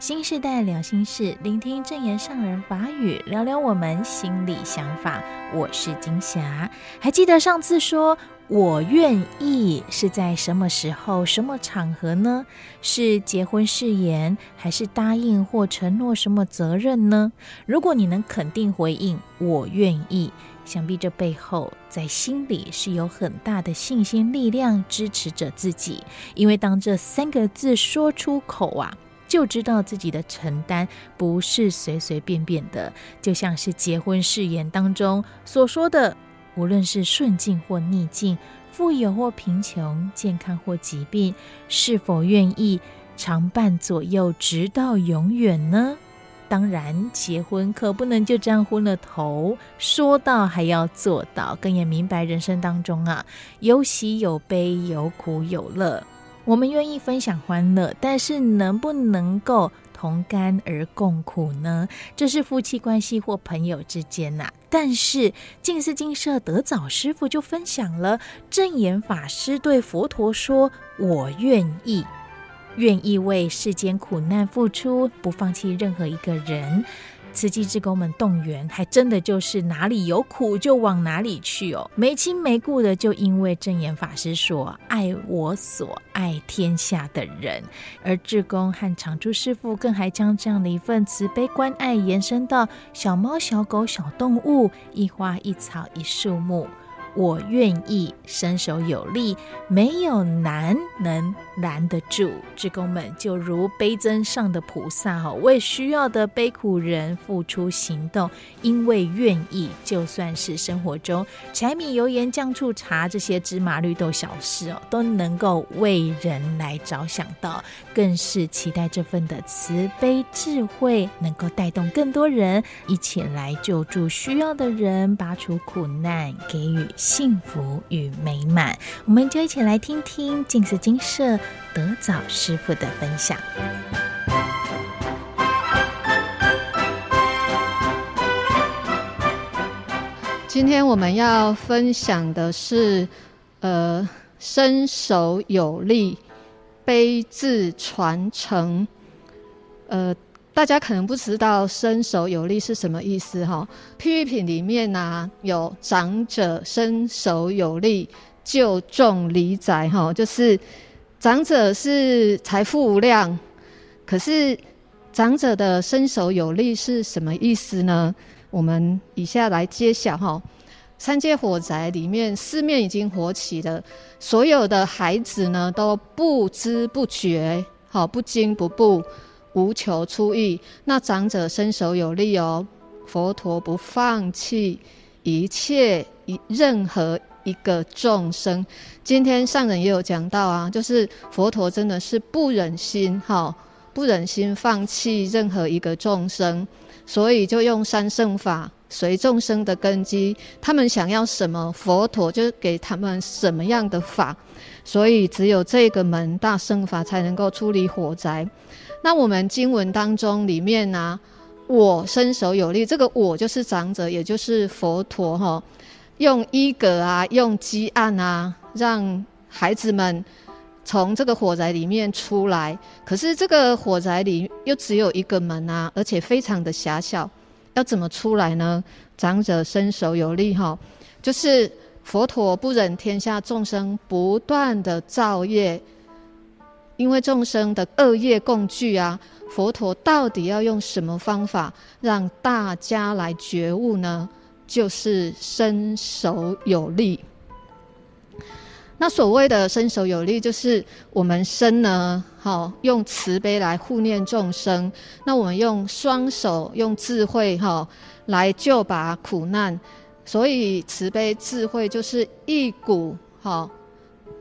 新时代聊心事，聆听证言上人法语，聊聊我们心里想法。我是金霞，还记得上次说我愿意是在什么时候、什么场合呢？是结婚誓言，还是答应或承诺什么责任呢？如果你能肯定回应我愿意，想必这背后在心里是有很大的信心力量支持着自己，因为当这三个字说出口啊。就知道自己的承担不是随随便便的，就像是结婚誓言当中所说的，无论是顺境或逆境，富有或贫穷，健康或疾病，是否愿意常伴左右，直到永远呢？当然，结婚可不能就这样昏了头，说到还要做到，更也明白人生当中啊，有喜有悲，有苦有乐。我们愿意分享欢乐，但是能不能够同甘而共苦呢？这是夫妻关系或朋友之间呐、啊。但是静思精舍德早师父就分享了证严法师对佛陀说：“我愿意，愿意为世间苦难付出，不放弃任何一个人。”慈济志工们动员，还真的就是哪里有苦就往哪里去哦，没亲没故的，就因为证严法师说爱我所爱天下的人，而志工和常住师父更还将这样的一份慈悲关爱延伸到小猫小狗小动物，一花一草一树木。我愿意伸手有力，没有难能拦得住。职工们就如悲增上的菩萨哦，为需要的悲苦人付出行动，因为愿意，就算是生活中柴米油盐酱醋茶这些芝麻绿豆小事哦，都能够为人来着想到，更是期待这份的慈悲智慧能够带动更多人一起来救助需要的人，拔除苦难，给予。幸福与美满，我们就一起来听听静思精舍德早师傅的分享。今天我们要分享的是，呃，身手有力，悲字传承，呃。大家可能不知道“身手有力”是什么意思哈？譬喻品里面呢、啊、有长者身手有力，救众离宅哈，就是长者是财富无量，可是长者的身手有力是什么意思呢？我们以下来揭晓哈。三界火宅里面四面已经火起了，所有的孩子呢都不知不觉，好不惊不怖。无求出益，那长者身手有力哦。佛陀不放弃一切一任何一个众生。今天上人也有讲到啊，就是佛陀真的是不忍心哈，不忍心放弃任何一个众生，所以就用三圣法随众生的根基，他们想要什么，佛陀就给他们什么样的法。所以只有这个门大圣法才能够出离火灾。那我们经文当中里面呢、我身手有力，这个我就是长者，也就是佛陀哈，用衣格啊，用积案啊，让孩子们从这个火宅里面出来。可是这个火宅里又只有一个门啊，而且非常的狭小，要怎么出来呢？长者身手有力哈，就是佛陀不忍天下众生不断的造业。因为众生的恶业共聚啊，佛陀到底要用什么方法让大家来觉悟呢？就是身手有力。那所谓的身手有力，就是我们身呢，好用慈悲来护念众生；那我们用双手用智慧哈来救拔苦难。所以慈悲智慧就是一股好。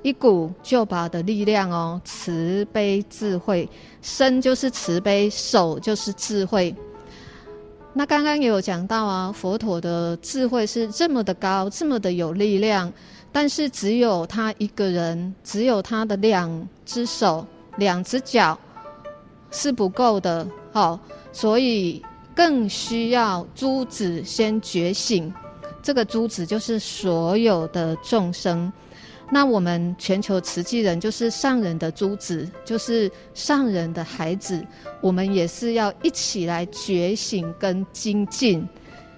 一股救拔的力量哦，慈悲智慧，身就是慈悲，手就是智慧。那刚刚也有讲到啊，佛陀的智慧是这么的高，这么的有力量，但是只有他一个人，只有他的两只手、两只脚是不够的，好，所以更需要诸子先觉醒。这个诸子就是所有的众生。那我们全球慈济人就是上人的珠子，就是上人的孩子，我们也是要一起来觉醒跟精进，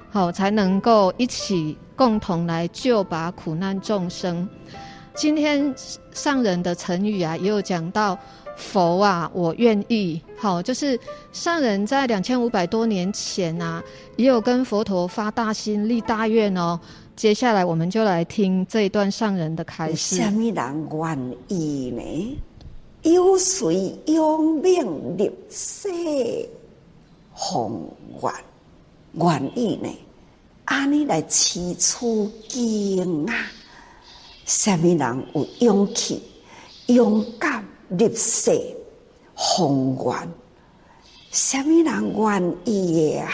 好，才能够一起共同来救拔苦难众生。今天上人的成语啊，也有讲到佛啊，我愿意，好，就是上人在两千五百多年前啊，也有跟佛陀发大心立大愿哦。接下来我们就来听这一段上人的开示。什么人愿意呢？有谁用命立誓宏愿愿意呢？安尼来起初经啊！什么人有勇气、勇敢立誓宏愿？什么人愿意啊？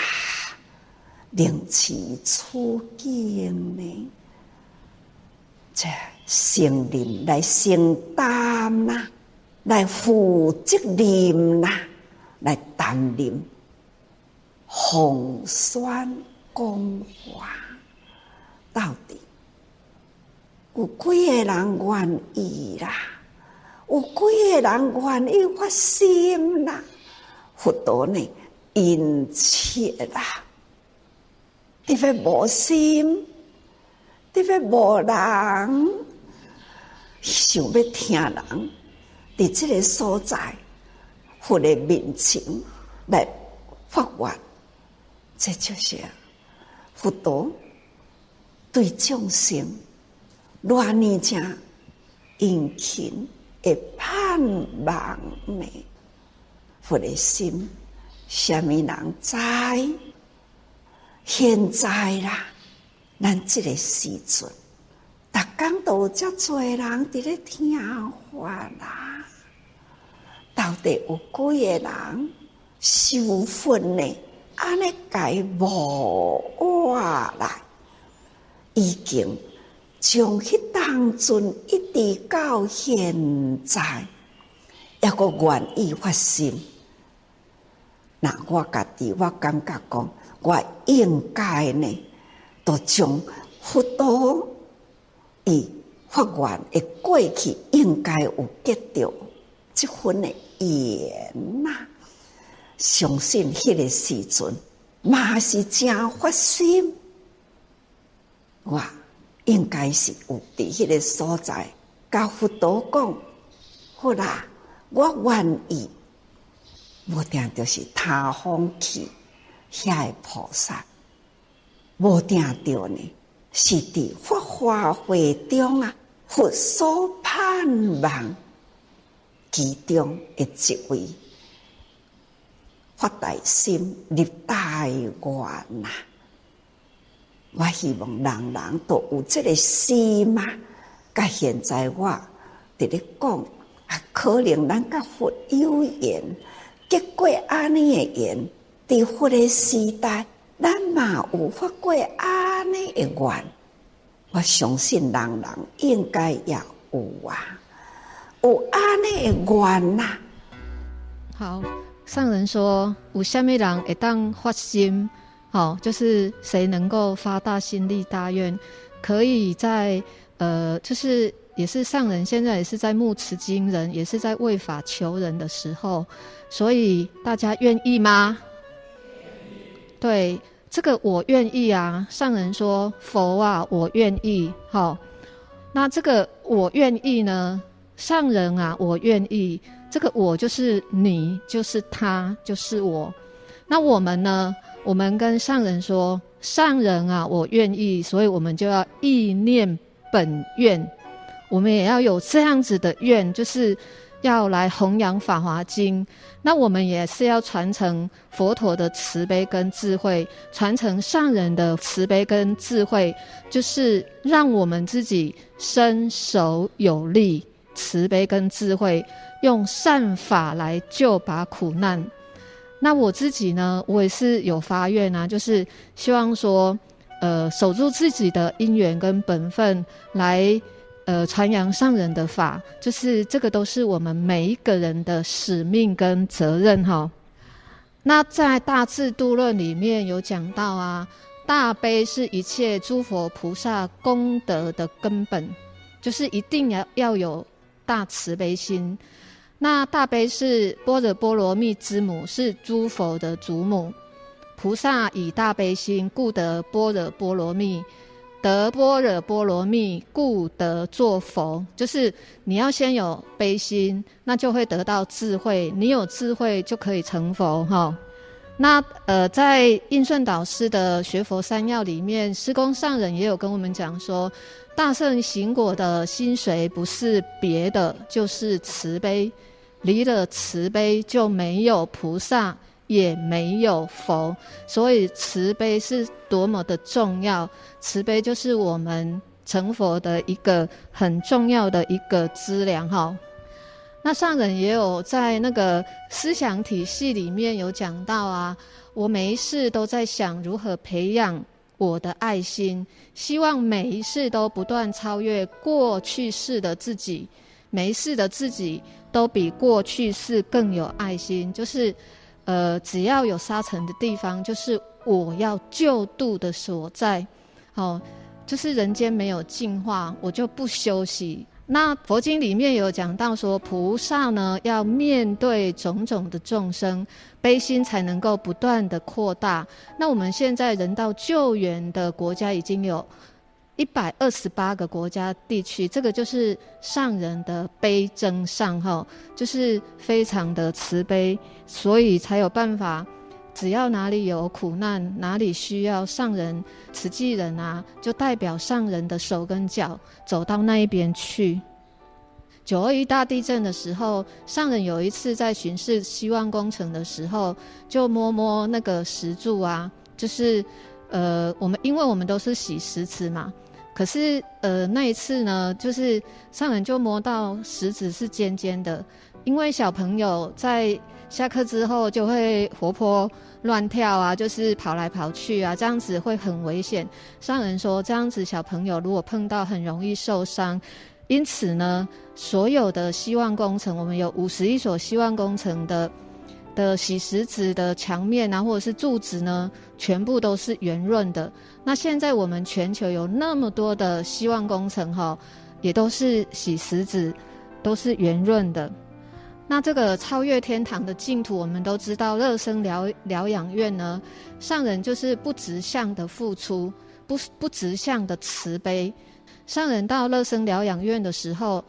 灵起初经呢？这承认来承担呐，来负责任呐，来担任宏宣讲法，到底有几个人愿意啦？有几个人愿意发心啦？佛陀呢？殷切啦！特别无心，特别无人想要听人，伫这个所在，佛的面前来发愿，这就是佛陀对众生偌尼正殷勤的盼望呢？佛的心，虾米人知？现在啦，咱这个时阵，逐工都遮多人伫咧听话啦。到底有几个人受训呢？安尼改无话来，已经从迄当阵一直到现在，抑搁愿意发心。那我家己，我感觉讲。我应该呢，都将佛陀以发愿的过去应该有得到这份的缘呐。相信迄个时阵嘛是真发心，我应该是有伫迄个所在，甲佛陀讲，好啦，我愿意，无定就是他方去。遐个菩萨无定着呢，是伫法华会中啊，佛所盼望其中的一位发大心立大愿呐！我希望人人都有这个心嘛。甲现在我伫咧讲，啊，可能咱甲佛有缘，结果安尼的缘。在佛的时代，咱嘛有发过安尼的愿，我相信人人应该也有啊，有安尼的愿呐。好，上人说有虾米人会当发心，好，就是谁能够发大心立大愿，可以在呃，就是也是上人现在也是在募慈经人，也是在为法求人的时候，所以大家愿意吗？对这个我愿意啊，上人说佛啊，我愿意。好，那这个我愿意呢，上人啊，我愿意。这个我就是你，就是他，就是我。那我们呢？我们跟上人说，上人啊，我愿意。所以我们就要意念本愿，我们也要有这样子的愿，就是。要来弘扬《法华经》，那我们也是要传承佛陀的慈悲跟智慧，传承上人的慈悲跟智慧，就是让我们自己身手有力，慈悲跟智慧，用善法来救拔苦难。那我自己呢，我也是有发愿啊，就是希望说，呃，守住自己的因缘跟本分来。呃，传扬上人的法，就是这个，都是我们每一个人的使命跟责任哈。那在《大智度论》里面有讲到啊，大悲是一切诸佛菩萨功德的根本，就是一定要要有大慈悲心。那大悲是般若波罗蜜之母，是诸佛的祖母。菩萨以大悲心，故得般若波罗蜜；得般若波罗蜜，故得作佛。就是你要先有悲心，那就会得到智慧。你有智慧，就可以成佛。哈。那呃，在印顺导师的学佛三要里面，师公上人也有跟我们讲说，大圣行果的心髓不是别的，就是慈悲。离了慈悲，就没有菩萨，也没有佛。所以慈悲是多么的重要，慈悲就是我们成佛的一个很重要的一个资粮。哈。那上人也有在那个思想体系里面有讲到啊，我每一世都在想如何培养我的爱心，希望每一世都不断超越过去世的自己，每一世的自己都比过去世更有爱心。就是，呃，只要有沙尘的地方，就是我要救度的所在。哦，就是人间没有净化，我就不休息。那佛经里面有讲到说，菩萨呢要面对种种的众生，悲心才能够不断的扩大。那我们现在人道救援的国家已经有一百二十八个国家地区，这个就是上人的悲增上哈，就是非常的慈悲，所以才有办法。只要哪里有苦难，哪里需要上人、慈济人啊，就代表上人的手跟脚走到那一边去。九二一大地震的时候，上人有一次在巡视希望工程的时候，就摸摸那个石柱啊，就是呃，我们因为我们都是洗石池嘛，可是呃那一次呢，就是上人就摸到石子是尖尖的，因为小朋友在。下课之后就会活泼乱跳啊，就是跑来跑去啊，这样子会很危险。上人说，这样子小朋友如果碰到很容易受伤。因此呢，所有的希望工程，我们有五十一所希望工程的的洗石子的墙面啊，或者是柱子呢，全部都是圆润的。那现在我们全球有那么多的希望工程哈，也都是洗石子，都是圆润的。那这个超越天堂的净土，我们都知道，乐生疗疗养院呢，上人就是不直向的付出，不不直向的慈悲。上人到乐生疗养院的时候，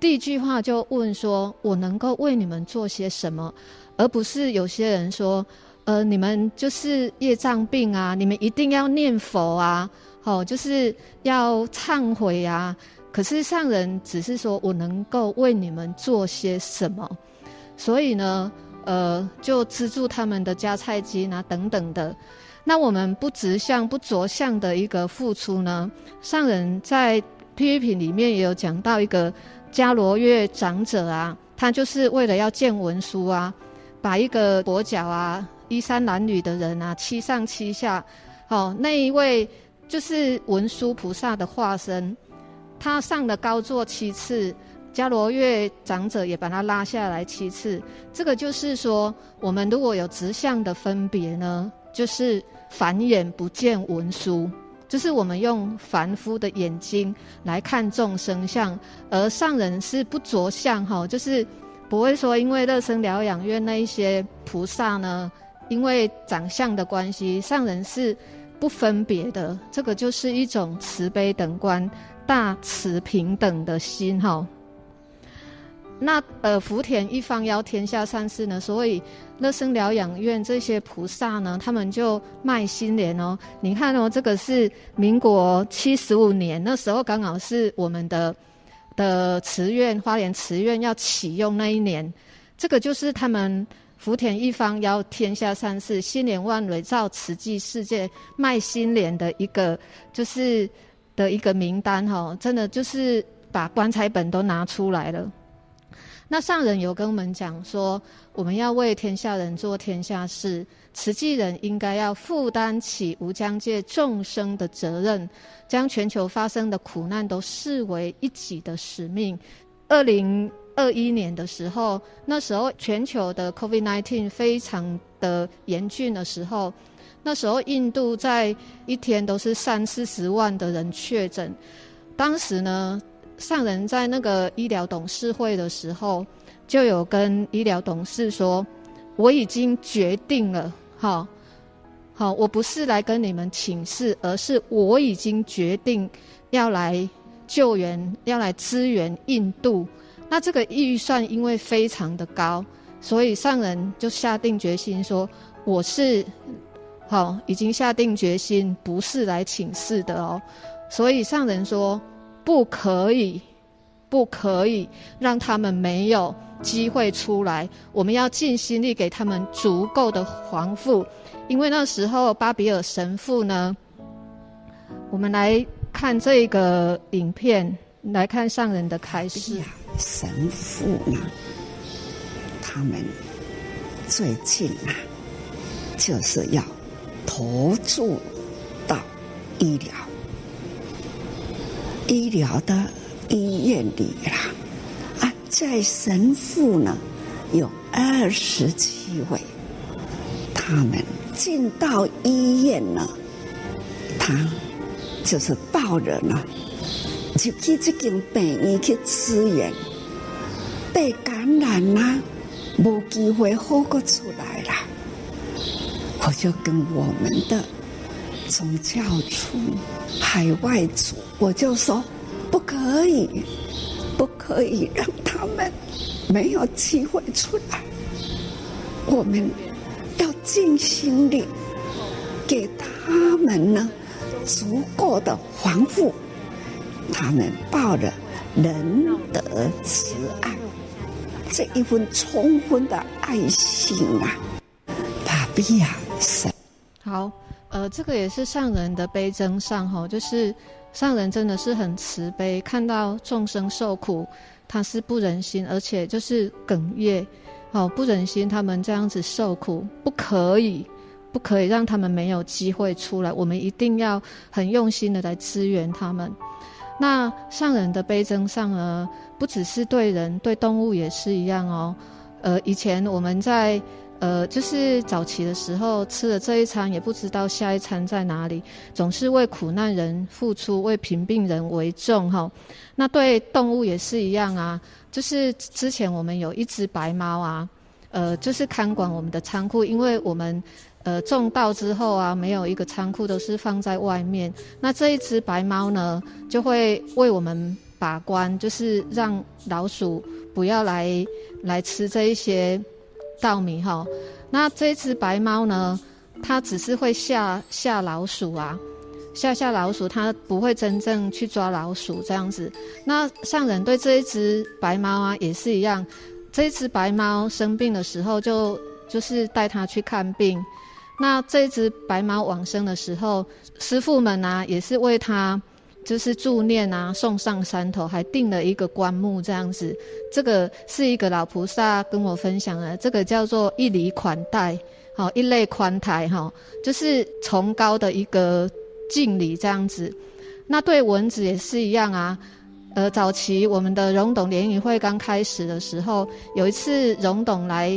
第一句话就问说：“我能够为你们做些什么？”而不是有些人说：“呃，你们就是业障病啊，你们一定要念佛啊，哦，就是要忏悔啊。”可是上人只是说，我能够为你们做些什么，所以呢，呃，就资助他们的加菜金啊等等的。那我们不直向、不着相的一个付出呢？上人在批评里面也有讲到一个迦罗月长者啊，他就是为了要见文殊啊，把一个跛脚啊、衣衫褴褛的人啊，七上七下。哦，那一位就是文殊菩萨的化身。他上了高座七次，迦罗月长者也把他拉下来七次。这个就是说，我们如果有直相的分别呢，就是凡眼不见文殊，就是我们用凡夫的眼睛来看众生相，而上人是不着相哈，就是不会说因为乐生疗养院那一些菩萨呢，因为长相的关系，上人是不分别的。这个就是一种慈悲等观。大慈平等的心哈，那呃福田一方邀天下善事呢，所以乐生疗养院这些菩萨呢，他们就卖心莲哦。你看哦，这个是民国七十五年，那时候刚好是我们的的慈院花莲慈院要启用那一年，这个就是他们福田一方邀天下善事，心莲万蕊照慈济世界卖心莲的一个就是。的一个名单哈，真的就是把棺材本都拿出来了。那上人有跟我们讲说，我们要为天下人做天下事，慈济人应该要负担起无疆界众生的责任，将全球发生的苦难都视为一己的使命。二零二一年的时候，那时候全球的 COVID-19 非常的严峻的时候。那时候，印度在一天都是三四十万的人确诊。当时呢，上人在那个医疗董事会的时候，就有跟医疗董事说：“我已经决定了，好，好，我不是来跟你们请示，而是我已经决定要来救援，要来支援印度。那这个预算因为非常的高，所以上人就下定决心说，我是好，已经下定决心，不是来请示的哦。所以上人说。”不可以，不可以让他们没有机会出来。我们要尽心力给他们足够的防护，因为那时候巴比尔神父呢，我们来看这个影片，来看上人的开示。神父呢，他们最近啊，就是要投注到医疗。医疗的医院里啦，啊，在神父呢有二十七位，他们进到医院呢，他就是抱着呢，就去这间病院去支援，被感染啦，没机会活过出来了，我就跟我们的宗教处海外组。我就说，不可以，不可以让他们没有机会出来。我们要尽心力给他们呢足够的防护。他们抱着仁德慈爱这一份充分的爱心啊，好，呃，这个也是上人的悲征上哈，就是。上人真的是很慈悲，看到众生受苦，他是不忍心，而且就是哽咽，哦，不忍心他们这样子受苦，不可以，不可以让他们没有机会出来，我们一定要很用心的来支援他们。那上人的悲增上呢，不只是对人，对动物也是一样哦。呃，以前我们在。呃，就是早期的时候吃了这一餐，也不知道下一餐在哪里，总是为苦难人付出，为贫病人为重哈。那对动物也是一样啊，就是之前我们有一只白猫啊，呃，就是看管我们的仓库，因为我们呃种稻之后啊，没有一个仓库，都是放在外面。那这一只白猫呢，就会为我们把关，就是让老鼠不要来来吃这一些。稻米哈，那这只白猫呢？它只是会吓吓老鼠啊，吓吓老鼠，它不会真正去抓老鼠这样子。那上人对这一只白猫啊也是一样，这一只白猫生病的时候就就是带它去看病。那这只白猫往生的时候，师傅们啊也是为它。就是助念啊，送上山头，还定了一个棺木这样子。这个是一个老菩萨跟我分享的，这个叫做一礼款待，好一类宽台哈，就是崇高的一个敬礼这样子。那对蚊子也是一样啊。呃，早期我们的荣董联谊会刚开始的时候，有一次荣董来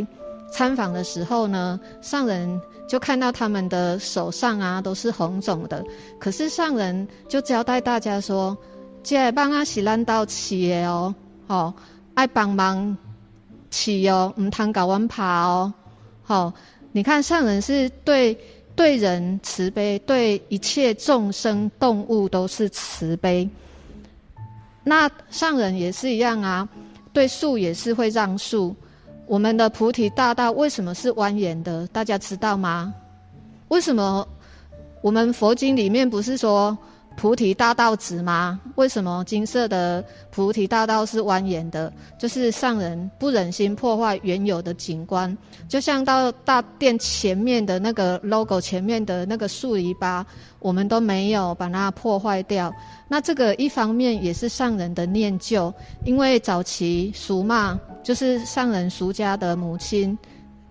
参访的时候呢，上人。就看到他们的手上啊都是红肿的，可是上人就交代大家说：“这帮啊是咱到起的哦，好爱帮忙起哦，唔通搞完爬哦，好，你看上人是对对人慈悲，对一切众生动物都是慈悲。那上人也是一样啊，对树也是会让树。”我们的菩提大道为什么是蜿蜒的？大家知道吗？为什么我们佛经里面不是说菩提大道直吗？为什么金色的菩提大道是蜿蜒的？就是上人不忍心破坏原有的景观，就像到大殿前面的那个 logo 前面的那个树篱笆，我们都没有把它破坏掉。那这个一方面也是上人的念旧，因为早期俗骂。就是上人俗家的母亲，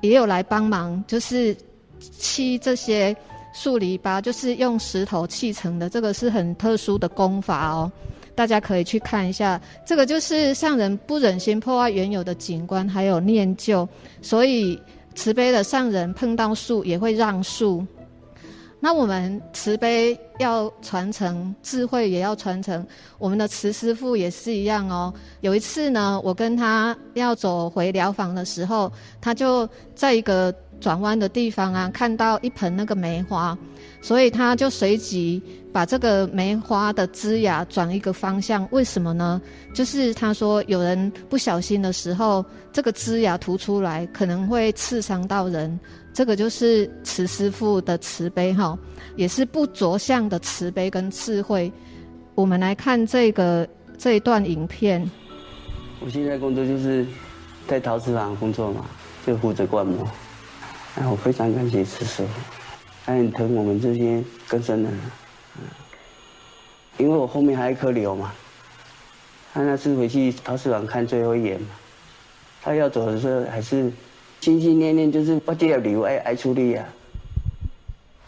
也有来帮忙，就是砌这些树篱笆，就是用石头砌成的。这个是很特殊的功法哦，大家可以去看一下。这个就是上人不忍心破坏原有的景观，还有念旧，所以慈悲的上人碰到树也会让树。那我们慈悲要传承，智慧也要传承。我们的慈师父也是一样哦。有一次呢，我跟他要走回疗房的时候，他就在一个转弯的地方啊，看到一盆那个梅花，所以他就随即把这个梅花的枝桠转一个方向。为什么呢？就是他说有人不小心的时候，这个枝桠突出来，可能会刺伤到人。这个就是慈师父的慈悲哈，也是不着相的慈悲跟智慧。我们来看这个这一段影片。我现在工作就是在陶瓷坊工作嘛，就负责灌模。哎，我非常感谢慈师傅，他很疼我们这些更生人。嗯，因为我后面还有一颗瘤嘛，他那次回去陶瓷坊看最后一眼嘛，他要走的时候还是。心心念念就是把这条瘤爱爱出力啊，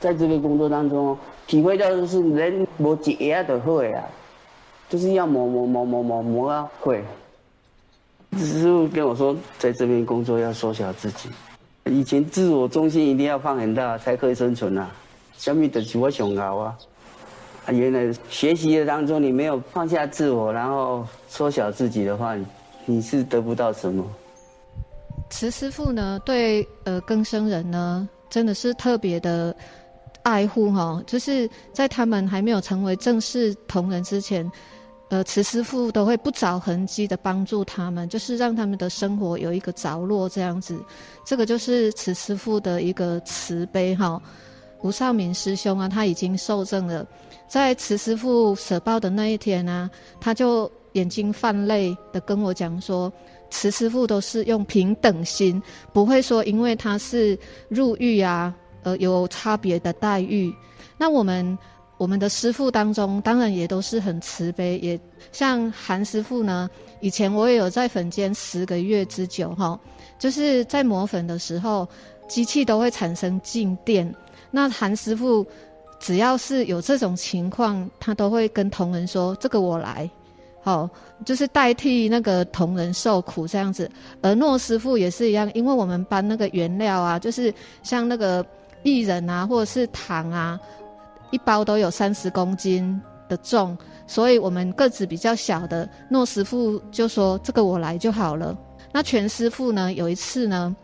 在这个工作当中，体会到的是人磨几下都会啊，就是要磨磨磨磨磨磨啊会。师傅跟我说，在这边工作要缩小自己，以前自我中心一定要放很大才可以生存啊，小米的是我想熬啊，啊原来学习的当中你没有放下自我，然后缩小自己的话，你是得不到什么。慈师傅呢，对呃更生人呢，真的是特别的爱护哈。就是在他们还没有成为正式同仁之前，呃，慈师父都会不着痕迹的帮助他们，就是让他们的生活有一个着落这样子。这个就是慈师父的一个慈悲哈。吴少明师兄啊，他已经受证了，在慈师父舍报的那一天呢、啊，他就眼睛泛泪的跟我讲说。慈师父都是用平等心，不会说因为他是入狱啊，而有差别的待遇。那我们我们的师父当中，当然也都是很慈悲，也像韩师父呢。以前我也有在粉间十个月之久，哈，就是在磨粉的时候，机器都会产生静电。那韩师父只要是有这种情况，他都会跟同仁说：“这个我来。”好，就是代替那个同仁受苦这样子，而诺师傅也是一样，因为我们搬那个原料啊，就是像那个薏仁啊，或者是糖啊，一包都有三十公斤的重，所以我们个子比较小的诺师傅就说：“这个我来就好了。”那全师傅呢，有一次呢，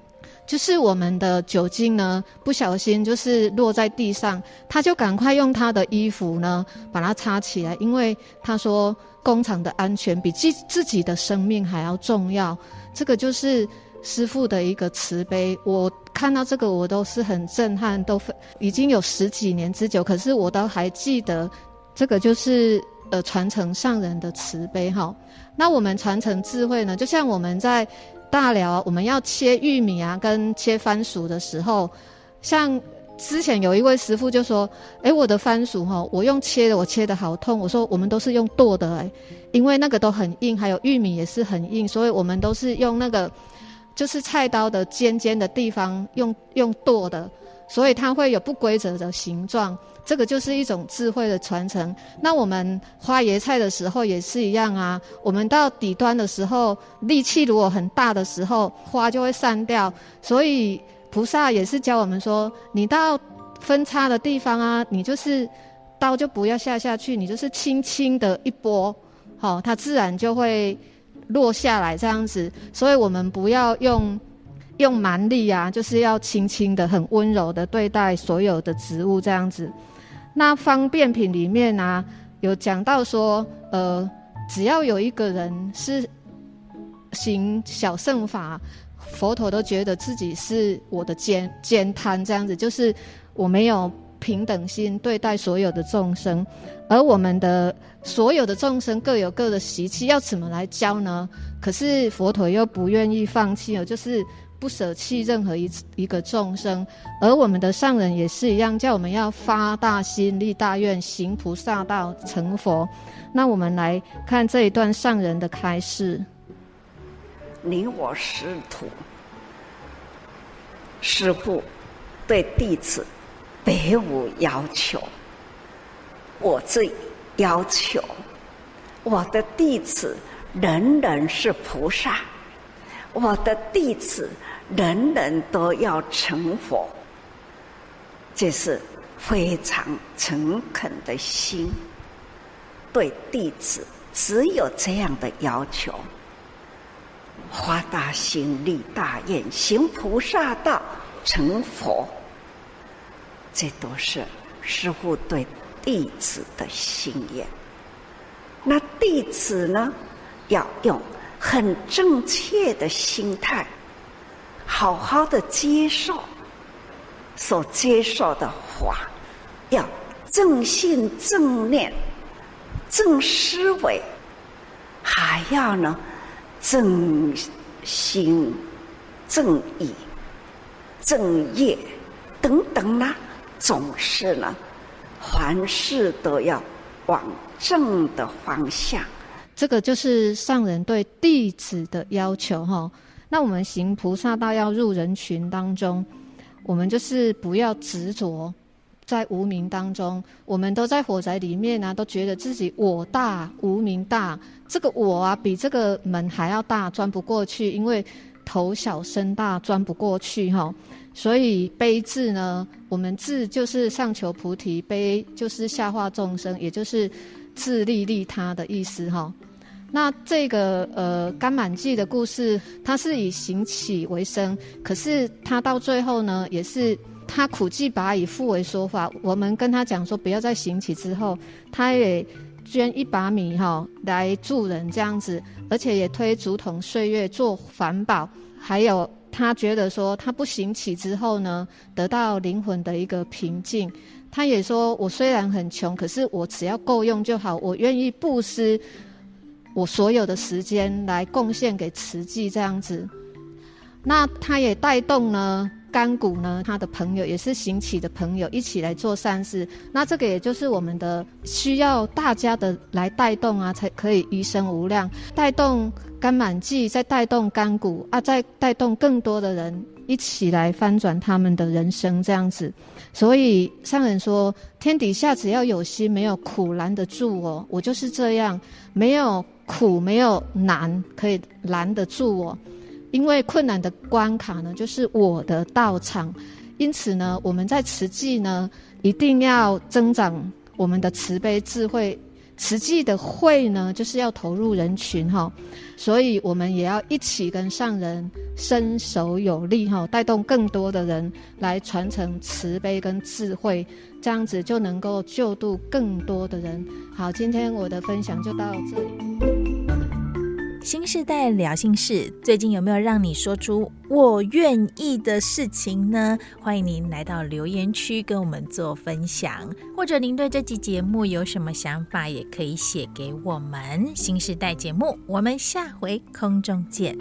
就是我们的酒精呢不小心就是落在地上，他就赶快用他的衣服呢把它擦起来，因为他说。工厂的安全比自自己的生命还要重要，这个就是师父的一个慈悲。我看到这个，我都是很震撼，都已经有十几年之久，可是我都还记得，这个就是呃传承上人的慈悲哈。那我们传承智慧呢，就像我们在大寮，我们要切玉米啊，跟切番薯的时候，像。之前有一位师傅就说：“哎，我的番薯哈，我用切的，我切的好痛。”我说：“我们都是用剁的哎，因为那个都很硬，还有玉米也是很硬，所以我们都是用那个，就是菜刀的尖尖的地方用用剁的，所以它会有不规则的形状。这个就是一种智慧的传承。那我们花椰菜的时候也是一样啊，我们到底端的时候，力气如果很大的时候，花就会散掉，所以。”菩萨也是教我们说，你到分叉的地方啊，你就是刀就不要下下去，你就是轻轻的一拨，好，它自然就会落下来这样子。所以我们不要用用蛮力啊，就是要轻轻的、很温柔的对待所有的植物这样子。那方便品里面啊，有讲到说，呃，只要有一个人是行小乘法。佛陀都觉得自己是我的慳慳贪这样子，就是我没有平等心对待所有的众生，而我们的所有的众生各有各的习气，要怎么来教呢？可是佛陀又不愿意放弃哦，就是不舍弃任何一一个众生，而我们的上人也是一样，叫我们要发大心、立大愿、行菩萨道、成佛。那我们来看这一段上人的开示。你我师徒，师父对弟子别无要求。我最要求我的弟子人人是菩萨，我的弟子人人都要成佛。这是非常诚恳的心，对弟子只有这样的要求：发大心、立大愿、行菩萨道、成佛。这都是师父对弟子的心愿。那弟子呢，要用很正确的心态，好好的接受所接受的话，要正信正念、正思维，还要呢正心、正意、正业等等呢。总是呢，凡事都要往正的方向。这个就是上人对弟子的要求哈。那我们行菩萨道要入人群当中，我们就是不要执着在无名当中。我们都在火宅里面啊，都觉得自己我大无名大，这个我啊比这个门还要大，钻不过去，因为头小身大，钻不过去哈。所以悲智呢，我们智就是上求菩提，悲就是下化众生，也就是自利利他的意思哈。那这个呃甘满记的故事，他是以行乞为生，可是他到最后呢，也是他苦既拔以复为说法。我们跟他讲说不要再行乞之后，他也捐一把米哈来助人这样子，而且也推竹筒岁月做环保，还有。他觉得说，他不行乞之后呢，得到灵魂的一个平静。他也说，我虽然很穷，可是我只要够用就好，我愿意布施我所有的时间来贡献给慈济这样子。那他也带动呢。甘谷呢，他的朋友也是行乞的朋友，一起来做善事。那这个也就是我们的需要大家的来带动啊，才可以余生无量。带动甘满记，再带动甘谷啊，再带动更多的人一起来翻转他们的人生，这样子。所以上人说，天底下只要有心，没有苦拦得住哦。我就是这样，没有苦，没有难可以拦得住我。因为困难的关卡呢，就是我的道场，因此呢，我们在慈济呢，一定要增长我们的慈悲智慧。慈济的慧呢，就是要投入人群哈，所以我们也要一起跟上人身手有力哈，带动更多的人来传承慈悲跟智慧，这样子就能够救度更多的人。好，今天我的分享就到这里。新时代聊心事，最近有没有让你说出我愿意的事情呢？欢迎您来到留言区跟我们做分享，或者您对这期节目有什么想法，也可以写给我们。新时代节目，我们下回空中见。